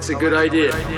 that's a good idea.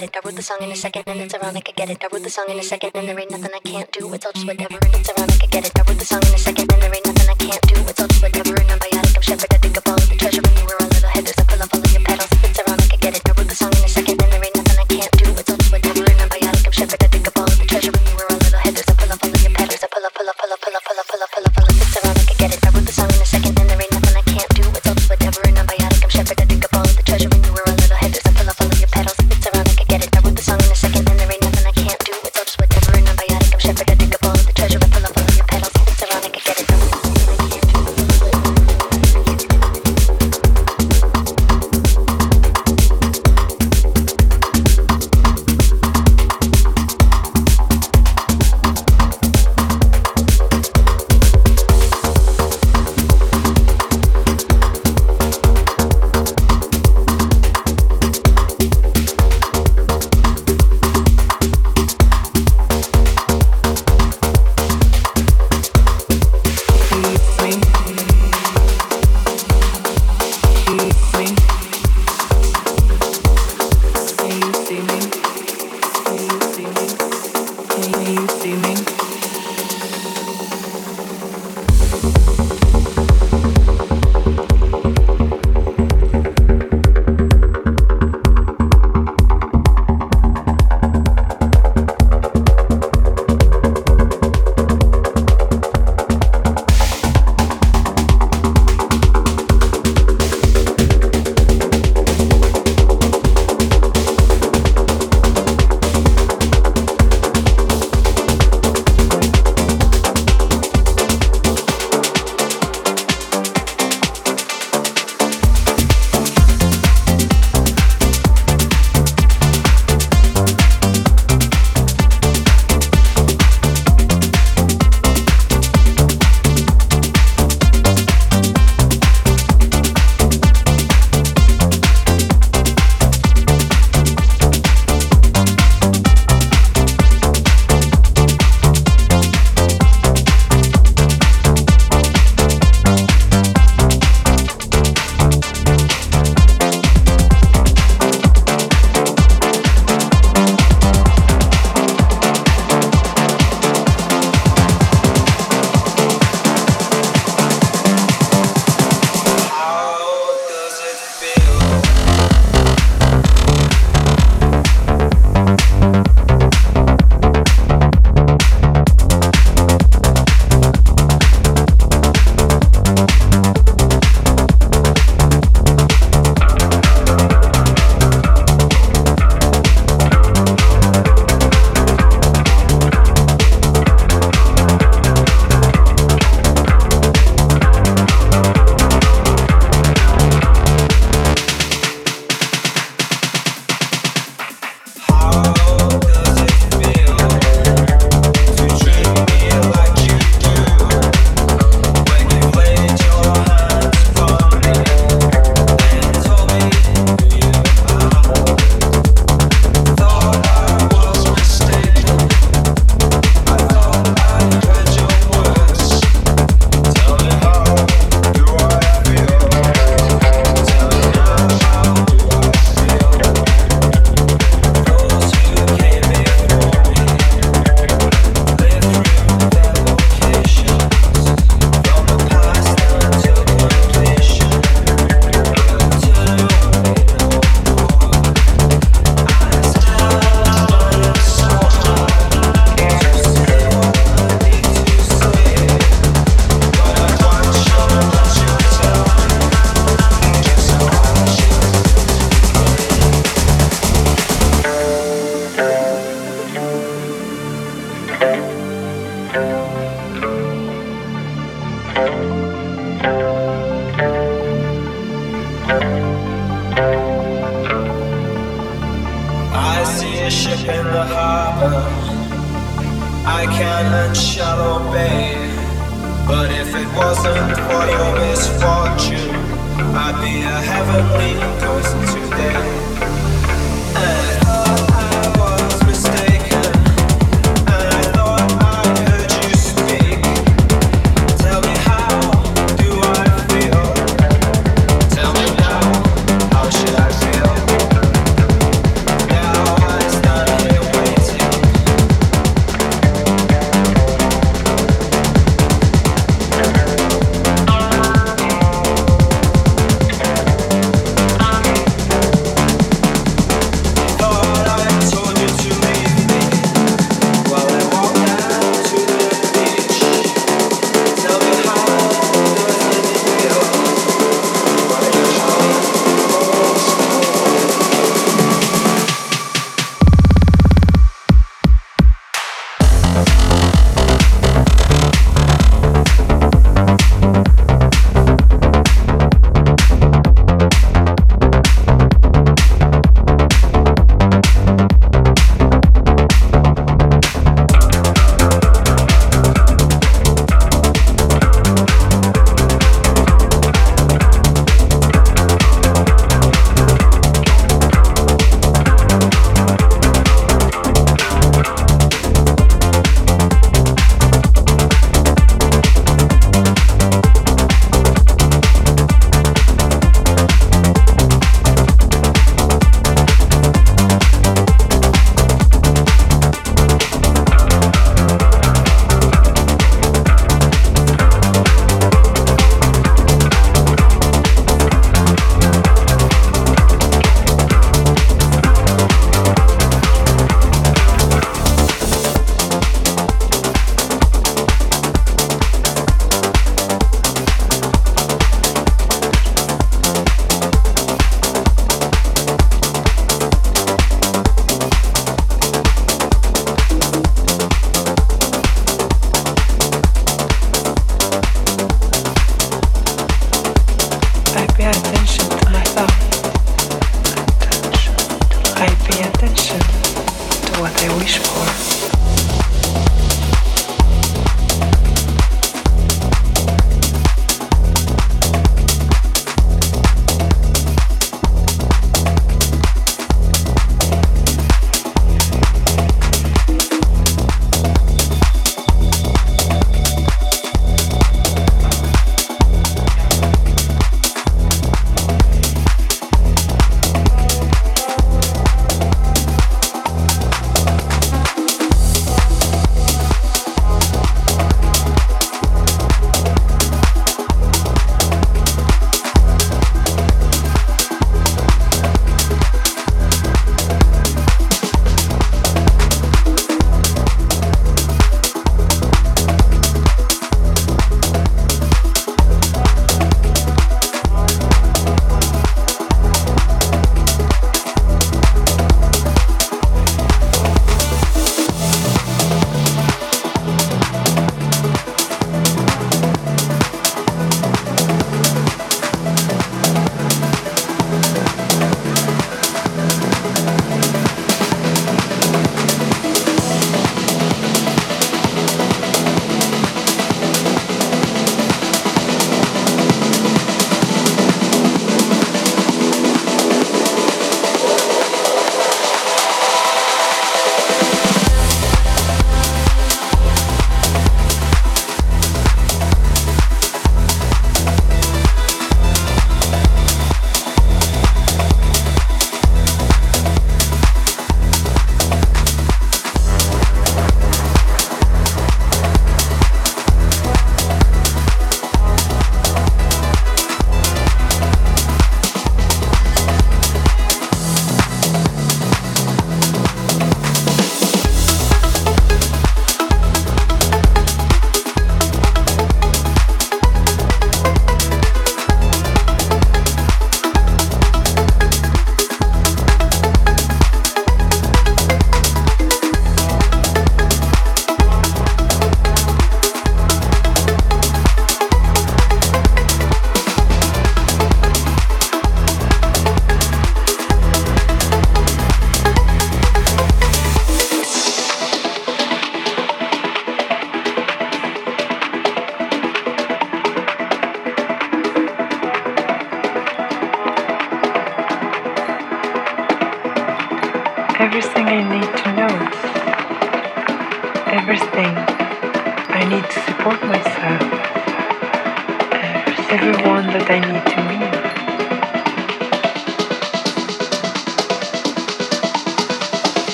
get it. I wrote the song in a second and it's ironic, I get it. I wrote the song in a second and there ain't nothing I can't do. It's all just whatever it's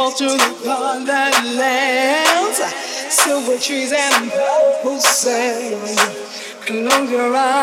walk through the garden lands, silver trees and purple sand. Close your eyes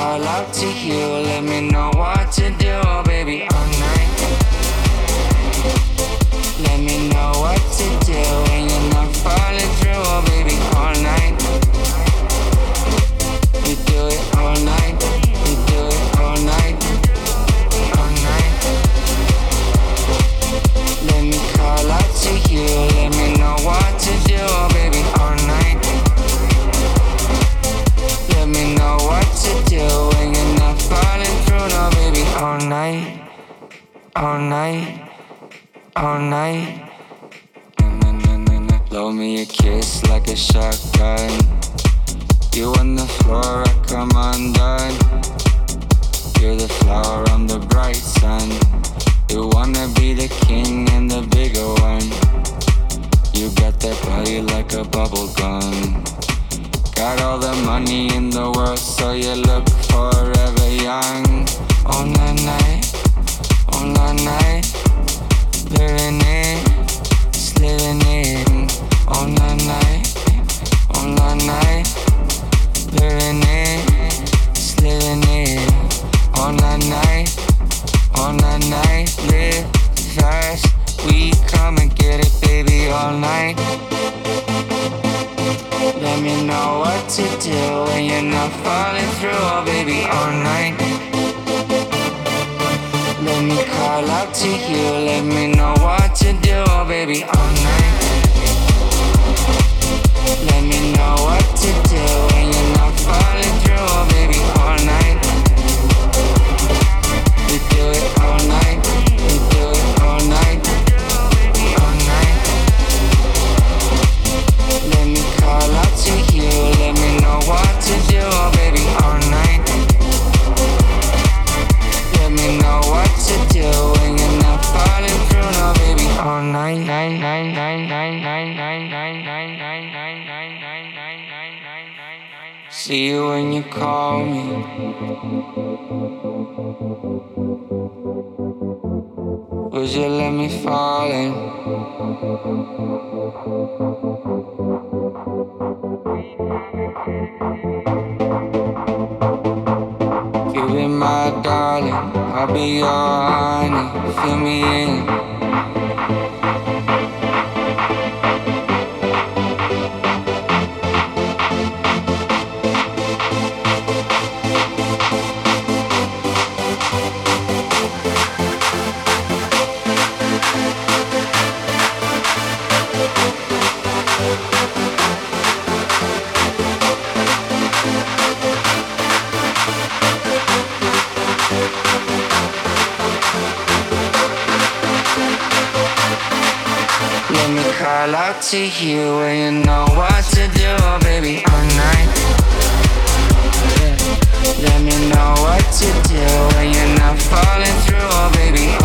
Call out to you, let me know what to do, baby, all night. Let me know what to do All night. All night. Blow me a kiss like a shotgun. You on the floor, I come undone. You're the flower, I'm the bright sun. You wanna be the king and the bigger one. You got that body like a bubble gum. Got all the money in the world, so you look forever young. On that night, that night, it, it. That night, that night it, it. That night, that night, live fast. We come and get it, baby, all night. Let me know what to do when you're not falling through, oh baby, all night. Let me call out to you, let me know what to do, oh baby, all night. Let me know See you when you call me. Would you let me fall in? You be my darling, I'll be your honey. Fill me in. To you when you know what to do, oh baby, all night. Let me know what to do when you're not falling through, oh baby,